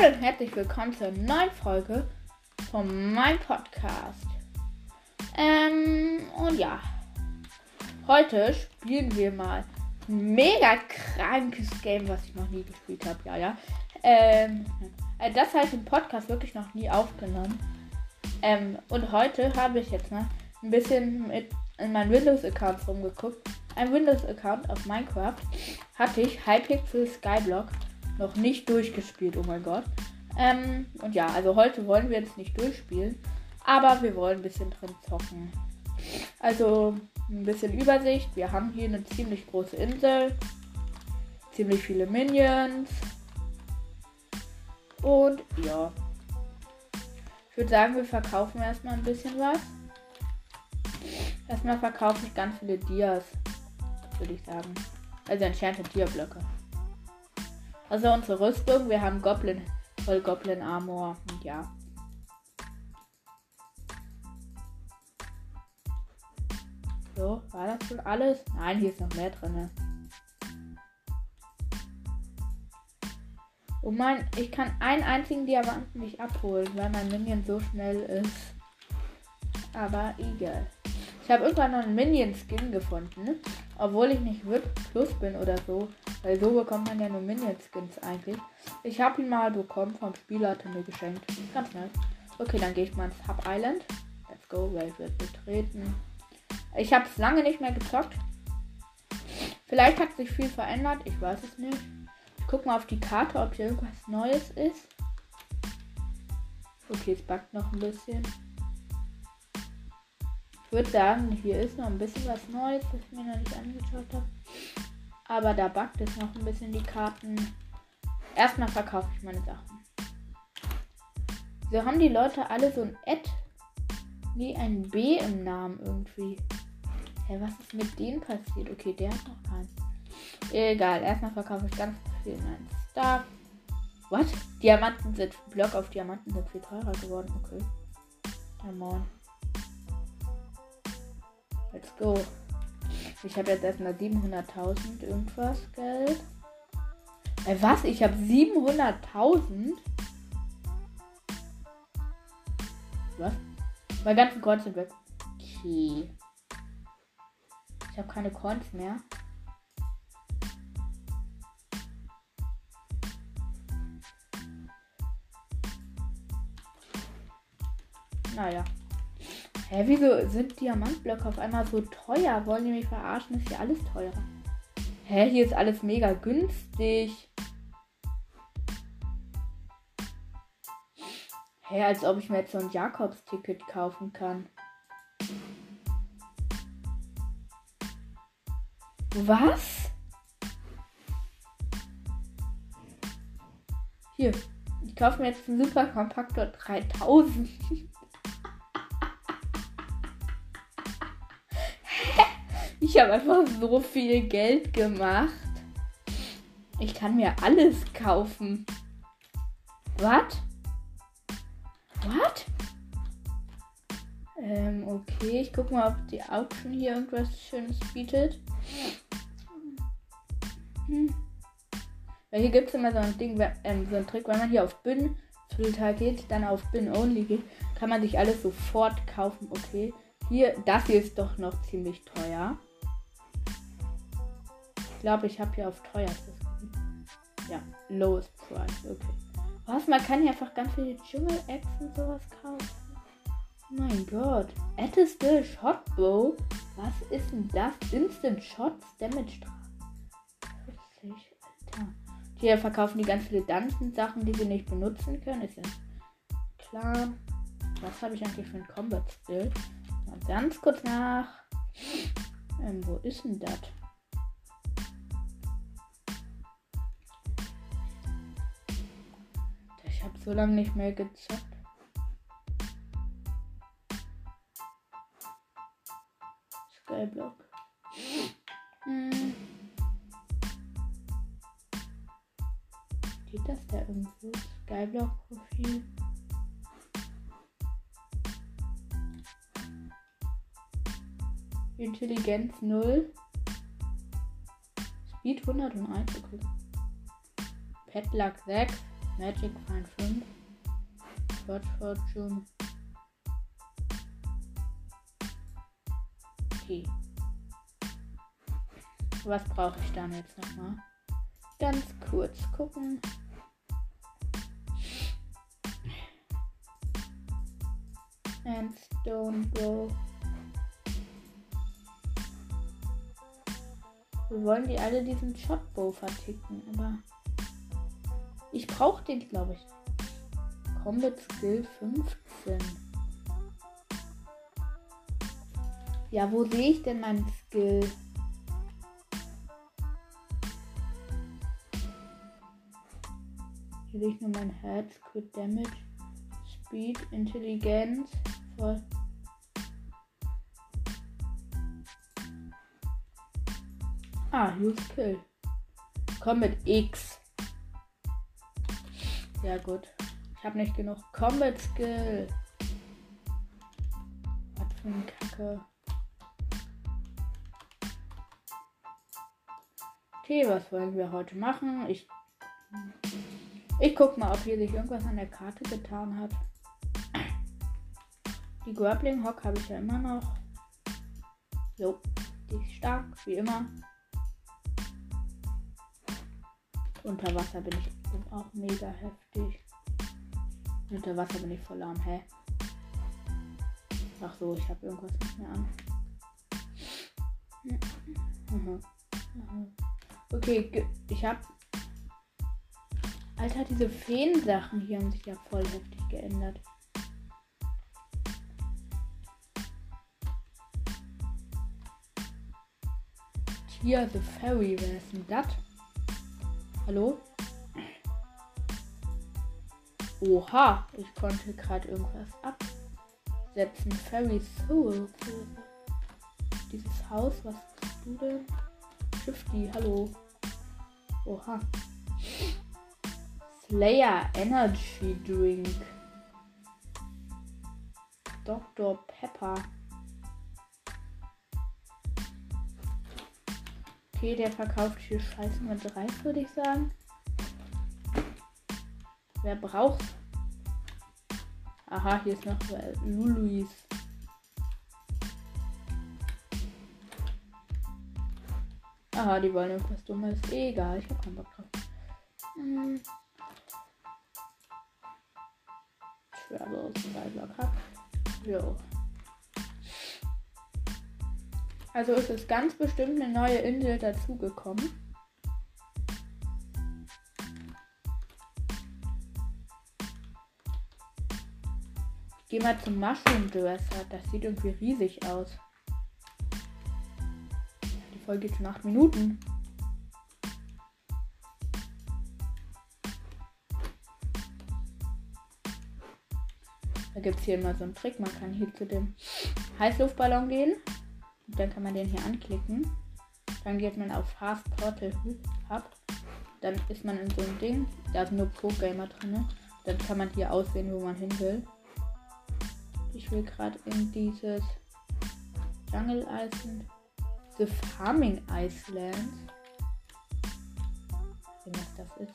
Hallo und herzlich willkommen zur neuen Folge von meinem Podcast. Ähm, und ja, heute spielen wir mal ein mega krankes Game, was ich noch nie gespielt habe. Ja, ja. Ähm, äh, das habe ich im Podcast wirklich noch nie aufgenommen. Ähm, und heute habe ich jetzt mal ein bisschen mit in meinen Windows-Accounts rumgeguckt. Ein Windows-Account auf Minecraft hatte ich Hypixel Skyblock noch nicht durchgespielt. Oh mein Gott. Ähm, und ja, also heute wollen wir jetzt nicht durchspielen, aber wir wollen ein bisschen drin zocken. Also ein bisschen Übersicht. Wir haben hier eine ziemlich große Insel, ziemlich viele Minions und ja. Ich würde sagen, wir verkaufen erstmal ein bisschen was. Erstmal verkaufe ich ganz viele Dias, würde ich sagen. Also Enchanted Dia-Blöcke. Also unsere Rüstung, wir haben Goblin, voll Goblin Armor ja. So, war das schon alles? Nein, hier ist noch mehr drin. Oh mein, ich kann einen einzigen Diamanten nicht abholen, weil mein Minion so schnell ist. Aber egal. Ich habe irgendwann noch einen Minion-Skin gefunden. Obwohl ich nicht VIP Plus bin oder so. Weil so bekommt man ja nur Minion-Skins eigentlich. Ich habe ihn mal bekommen vom Spieler, hat er mir geschenkt. Ganz nett. Okay, dann gehe ich mal ins Hub Island. Let's go, Welt wird betreten. Ich habe es lange nicht mehr gezockt. Vielleicht hat sich viel verändert, ich weiß es nicht. Ich gucke mal auf die Karte, ob hier irgendwas Neues ist. Okay, es backt noch ein bisschen. Ich würde sagen, hier ist noch ein bisschen was Neues, das ich mir noch nicht angeschaut habe. Aber da backt es noch ein bisschen die Karten. Erstmal verkaufe ich meine Sachen. So haben die Leute alle so ein Ed. Nee, ein B im Namen irgendwie. Hä, was ist mit denen passiert? Okay, der hat noch keinen. Egal, erstmal verkaufe ich ganz viel mein Star. What? Diamanten sind, Block auf Diamanten sind viel teurer geworden. Okay. Ja, moin. Let's go. Ich habe jetzt erstmal 700.000 irgendwas Geld. Äh, was? Ich habe 700.000? Was? Mein ganzen Coins sind weg. Okay. Ich habe keine Coins mehr. Naja. Hä, wieso sind Diamantblöcke auf einmal so teuer? Wollen die mich verarschen? Ist hier alles teurer. Hä, hier ist alles mega günstig. Hä, als ob ich mir jetzt so ein Jakobs-Ticket kaufen kann. Was? Hier. Ich kaufe mir jetzt einen Super Kompaktor 3000. Ich habe einfach so viel Geld gemacht. Ich kann mir alles kaufen. Was? Was? Ähm, okay. Ich gucke mal, ob die Auction hier irgendwas Schönes bietet. Hm. Weil hier gibt es immer so ein Ding, ähm, so ein Trick, wenn man hier auf Bin Filter geht, dann auf Bin Only geht, kann man sich alles sofort kaufen. Okay. Hier, das hier ist doch noch ziemlich teuer. Glaube, ich habe hier auf teuerstes. Ja, lowest price. Okay. Was? Man kann hier einfach ganz viele Dschungel-Eggs und sowas kaufen. mein Gott. Älteste Shotbow? Was ist denn das? Instant Shots Damage 40, Alter. Hier verkaufen die ganz viele Dungeon-Sachen, die wir nicht benutzen können. Ist ja klar. Was habe ich eigentlich für ein Combat-Skill? Mal ganz kurz nach. Ähm, wo ist denn das? So lange nicht mehr gezockt. Skyblock. Hm. Steht das da irgendwo? Skyblock-Profil. Intelligenz 0. Speed 101. Okay. Petlack 6. Magic Find 5. Search Fortune. Okay. Was brauche ich dann jetzt nochmal? Ganz kurz gucken. Sandstone Bow. Wir wollen die alle diesen Shotbow verticken, aber ich brauche den, glaube ich. Combat Skill 15. Ja, wo sehe ich denn meinen Skill? Hier sehe ich nur mein Herz, Crit Damage, Speed, Intelligenz, voll. Ah, use kill. Combat X. Ja gut. Ich habe nicht genug Combat Skill. Was für ein Kacke. Okay, was wollen wir heute machen? Ich ich guck mal, ob hier sich irgendwas an der Karte getan hat. Die Grappling Hock habe ich ja immer noch. Jo, die ist stark, wie immer. Unter Wasser bin ich auch mega heftig. Unter Wasser bin ich voll lahm, hä? Ach so, ich habe irgendwas nicht mehr an. Mhm. Mhm. Okay, ich habe. Alter, diese Feen-Sachen hier haben sich ja voll heftig geändert. Hier, The Fairy, wer ist denn das? Hallo? Oha, ich konnte gerade irgendwas absetzen. Fairy Soul. Dieses Haus, was bist du denn? Shifty, hallo. Oha. Slayer Energy Drink. Dr. Pepper. Okay, der verkauft hier Scheiße mit 3, würde ich sagen. Wer braucht? Aha, hier ist noch Luluis. Aha, die wollen irgendwas Dummes. Egal, ich hab keinen Bock drauf. Hm. Travel, Survivor Cup. Jo. Also ist es ganz bestimmt eine neue Insel dazugekommen. Geh mal zum Mushroom Dresser. Das sieht irgendwie riesig aus. Die Folge geht schon 8 Minuten. Da gibt es hier immer so einen Trick. Man kann hier zu dem Heißluftballon gehen. Und dann kann man den hier anklicken. Dann geht man auf Fast Portal Hub. Dann ist man in so einem Ding. Da sind nur Pro-Gamer drin. Dann kann man hier auswählen, wo man hin will. Ich will gerade in dieses Jungle Island. The Farming Island. Was das ist.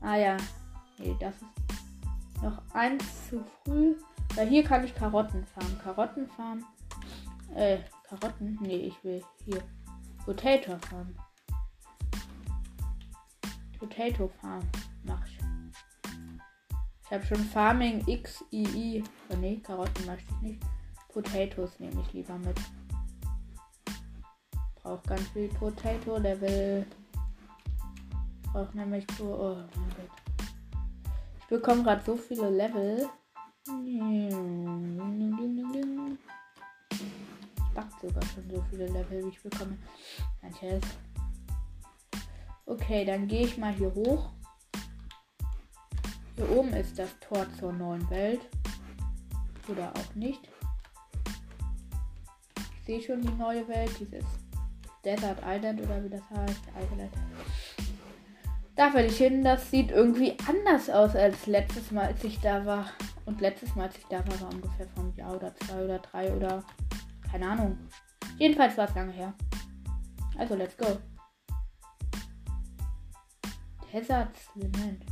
Ah ja. Nee, das ist noch eins zu früh. Weil hier kann ich Karotten farmen. Karotten farmen äh, Karotten? Nee, ich will hier Potato Farm. Potato Farm mach ich. Ich habe schon Farming XII. Oh nee, Karotten möchte ich nicht. Potatoes nehme ich lieber mit. Braucht ganz viel Potato Level. Braucht nämlich. Oh mein Gott. Ich bekomme gerade so viele Level backt sogar schon so viele Level, wie ich bekomme. Ein. Okay, dann gehe ich mal hier hoch. Hier oben ist das Tor zur neuen Welt. Oder auch nicht. Ich sehe schon die neue Welt, dieses Desert Island oder wie das heißt. Da will ich hin. Das sieht irgendwie anders aus als letztes Mal, als ich da war. Und letztes Mal, als ich da war, war ungefähr einem Jahr oder zwei oder drei oder keine Ahnung. Jedenfalls war es lange her. Also, let's go. Hazard-Element.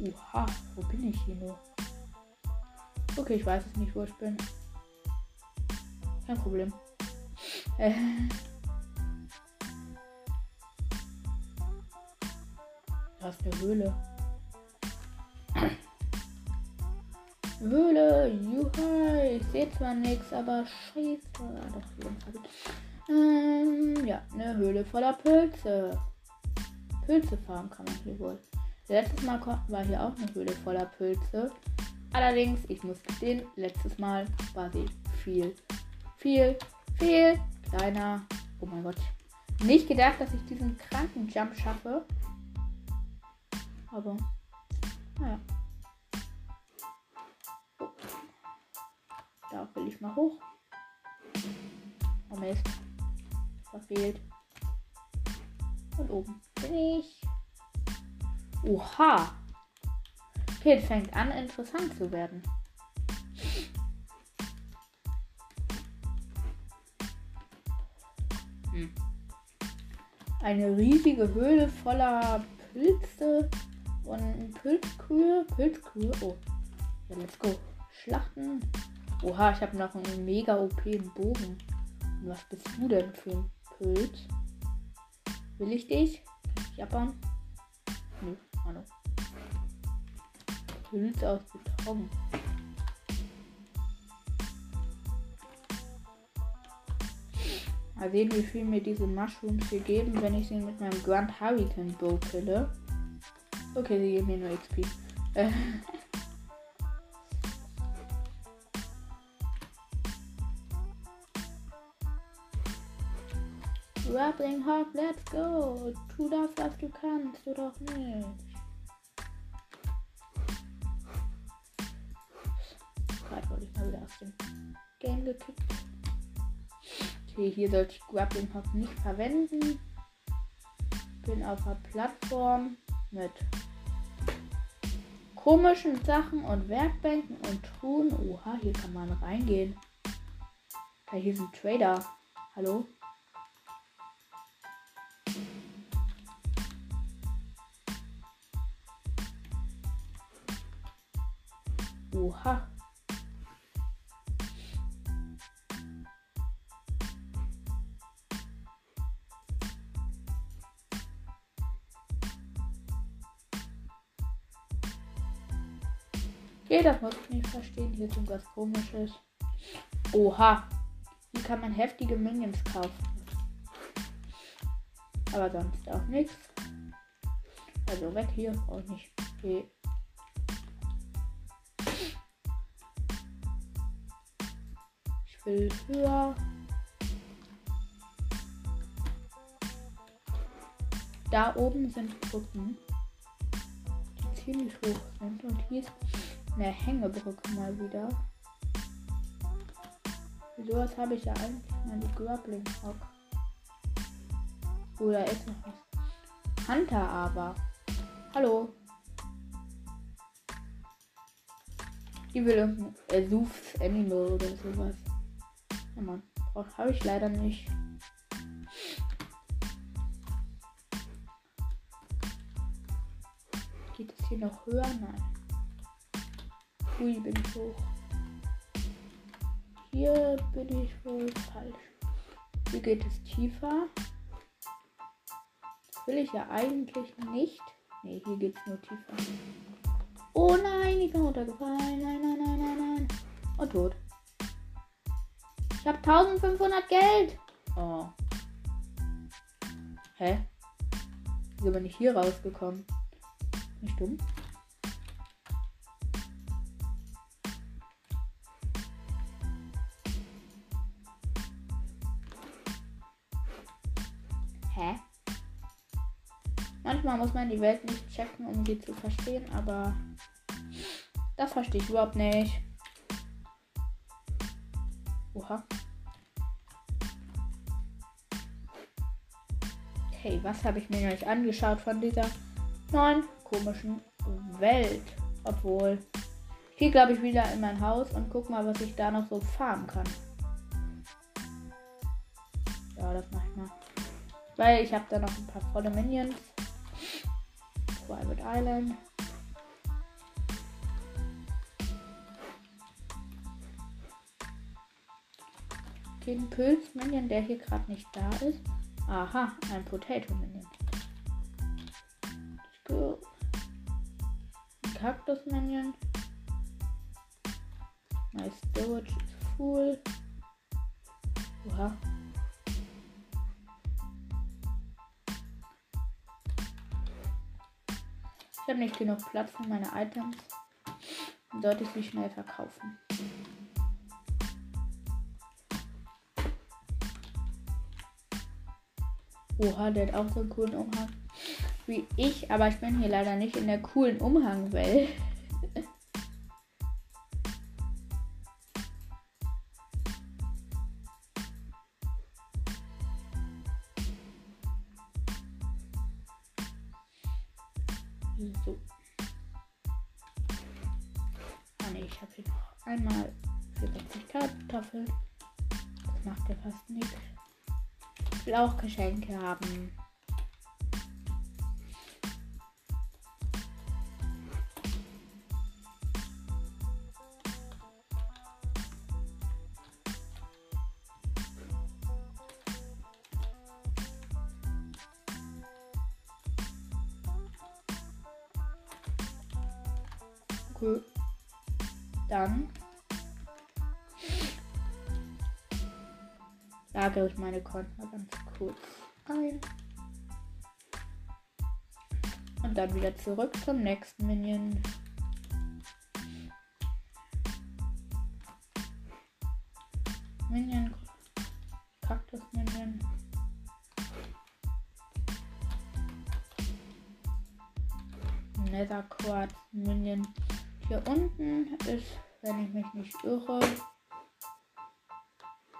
Oha, wo bin ich hier nur? Okay, ich weiß es nicht, wo ich bin. Kein Problem. Äh. Da ist eine Höhle. Höhle, juha, ich sehe zwar nichts, aber scheiße. Ah, doch, ähm, ja, eine Höhle voller Pilze. Pilzefarm kann man hier wohl. Letztes Mal war hier auch eine Höhle voller Pilze. Allerdings, ich muss gestehen, letztes Mal war sie viel, viel, viel kleiner. Oh mein Gott. Nicht gedacht, dass ich diesen kranken Jump schaffe. Aber, naja. Da will ich mal hoch. Oh Mist. Verfehlt. Und oben bin ich. Oha. Okay, es fängt an, interessant zu werden. Hm. Eine riesige Höhle voller Pilze und Pilzkühe. Pilzkühe. Oh. Ja, let's go. Schlachten. Oha, ich habe noch einen mega OP Bogen. Und was bist du denn für ein Pilz? Will ich dich? Japan? Nö, Hallo. Pilz aus Beton. Mal sehen, wie viel mir diese Mushrooms hier geben, wenn ich sie mit meinem Grand Hurricane Bow kille. Okay, sie geben mir nur XP. Grappling Hawk, let's go. Tu das, was du kannst, oder auch nicht. Gerade wurde ich mal wieder aus dem Game gekickt. Okay, hier sollte ich Grappling Hook nicht verwenden. Bin auf einer Plattform mit komischen Sachen und Werkbänken und Truhen. Oha, hier kann man reingehen. Da hier ein Trader. Hallo? Oha. Okay, das muss ich nicht verstehen. Hier ist irgendwas komisches. Oha. Hier kann man heftige Minions kaufen. Aber sonst auch nichts. Also weg hier. Auch nicht. Okay. Will höher. Da oben sind Brücken, die ziemlich hoch sind. Und hier ist eine Hängebrücke mal wieder. Sowas habe ich ja eigentlich meine Grappling Hock. Oder ist noch was. Hunter aber. Hallo. Die will irgendein Ersuchs Animal oder sowas. Oh Mann, habe ich leider nicht. Geht es hier noch höher? Nein. Ui, bin ich hoch. Hier bin ich wohl falsch. Hier geht es tiefer. Das will ich ja eigentlich nicht. Ne, hier geht es nur tiefer. Oh nein, ich bin runtergefallen. Nein, nein, nein, nein, nein. Und tot. Ich habe 1500 Geld. Oh. Hä? Wieso bin ich hier rausgekommen? Nicht dumm? Manchmal muss man die Welt nicht checken, um sie zu verstehen, aber das verstehe ich überhaupt nicht. Oha. Okay, was habe ich mir nicht angeschaut von dieser neuen komischen Welt? Obwohl, ich gehe glaube ich wieder in mein Haus und guck mal, was ich da noch so farmen kann. Ja, das mache ich mal. Weil ich habe da noch ein paar volle Minions. Private Island. Den Pilz-Minion, der hier gerade nicht da ist. Aha, ein Potato-Minion. Kaktus-Minion. My storage is full. Oha. Ich habe nicht genug Platz für meine Items. Sollte ich sie schnell verkaufen. Oha, der hat auch so einen coolen Umhang wie ich, aber ich bin hier leider nicht in der coolen Umhangwelt. Auch Geschenke haben. Okay. Dann lagere ich meine Konten kurz ein. Und dann wieder zurück zum nächsten Minion. Minion. Kaktus Minion. Nether Quartz Minion. Hier unten ist, wenn ich mich nicht irre,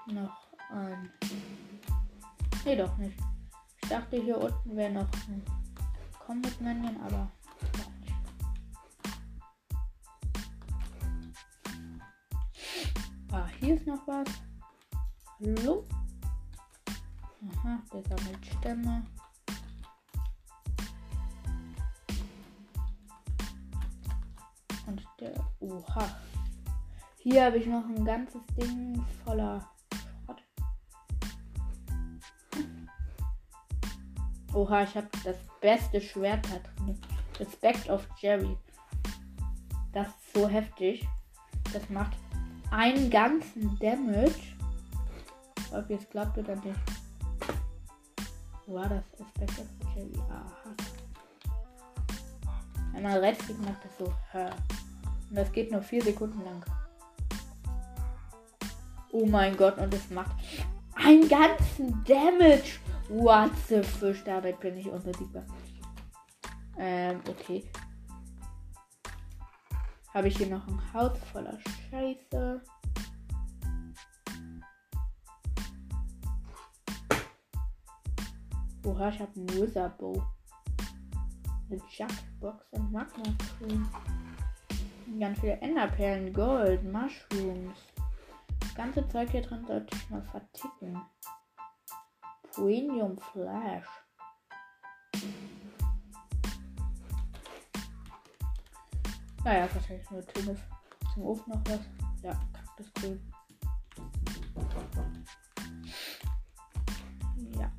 noch ein. Nee, doch nicht. Ich dachte, hier unten wäre noch ein Combat Minion, aber. Ah, hier ist noch was. Hallo? Aha, der sammelt Stämme. Der, oha. Hier habe ich noch ein ganzes Ding voller Oha, ich habe das beste Schwert da drin. Respect of Jerry. Das ist so heftig. Das macht einen ganzen Damage. Ob es glaubt oder nicht. Wo war das? Respect of Jerry. Aha. Einmal rechts macht das so. Und das geht nur vier Sekunden lang. Oh mein Gott, und es macht einen ganzen Damage. What the fish, damit bin ich unbesiegbar. Ähm, okay. Habe ich hier noch ein Haus voller Scheiße. Oha, ich habe einen Wizard-Bow. Eine Jackbox und Magma Cream. Ganz viele Enderperlen, Gold, Mushrooms. Das ganze Zeug hier drin sollte ich mal verticken. Premium Flash. Naja, wahrscheinlich nur Töne zum Ofen noch was. Ja, Kaktusgrün. Ja.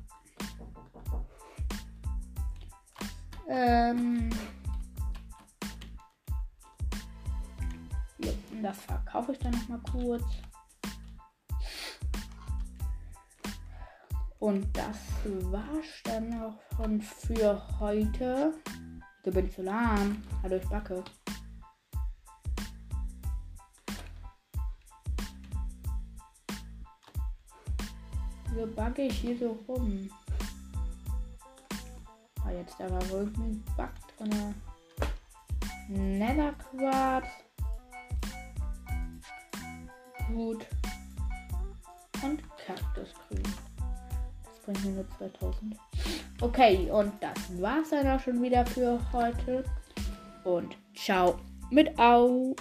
Ähm. Das verkaufe ich dann noch mal kurz. Und das war's dann noch von für heute. Da bin ich so lahm. Hallo, ich backe. Wieso backe ich hier so rum? Ah, jetzt war wohl ein Bug drin. Nether Quartz. Gut. Bringt nur 2000. Okay, und das war's dann auch schon wieder für heute. Und ciao mit Au.